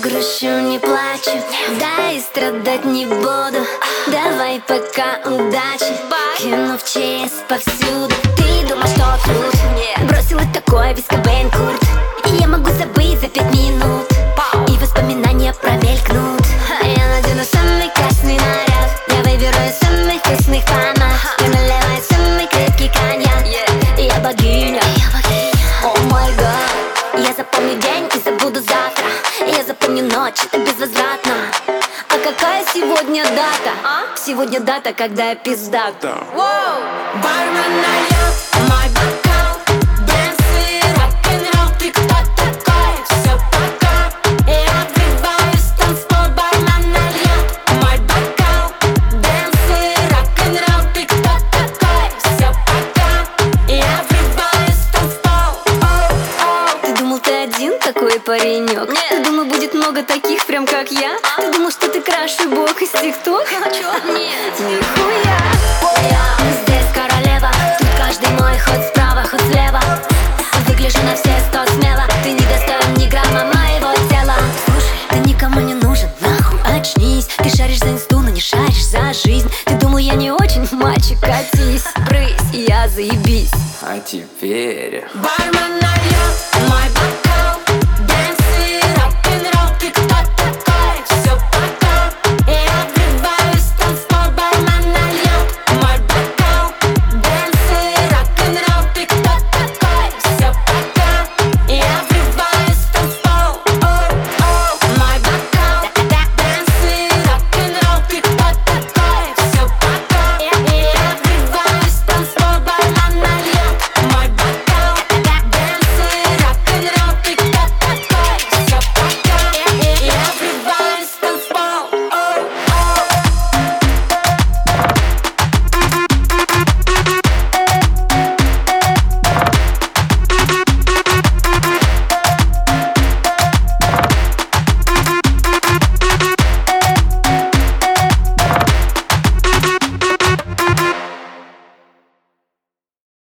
грущу, не плачу. Да и страдать не буду. Давай пока удачи. Кину в ЧС повсюду. Ты думаешь, что тут? Бросила такое без Кобейн Курт И я могу забыть за пять минут. И воспоминания промелькнут. Я надену самый красный наряд. Я выберу из самых вкусных помад Я наливаю самый крепкий коньяк. Я богиня Я запомню ночь, это безвозвратно. А какая сегодня дата? Сегодня дата, когда я пиздата Бармен налет Ты один такой паренек? Нет. Ты думал, будет много таких, прям как я? Ты думал, что ты краше бог из тикток? А чё? Нет Нихуя Я здесь королева Тут каждый мой ход справа, ход слева Выгляжу на все сто смело Ты не достоин ни грамма моего тела Слушай, ты никому не нужен, нахуй очнись Ты шаришь за инсту, но не шаришь за жизнь Ты думал, я не очень мальчик, катись Брысь, я заебись А теперь... Бармен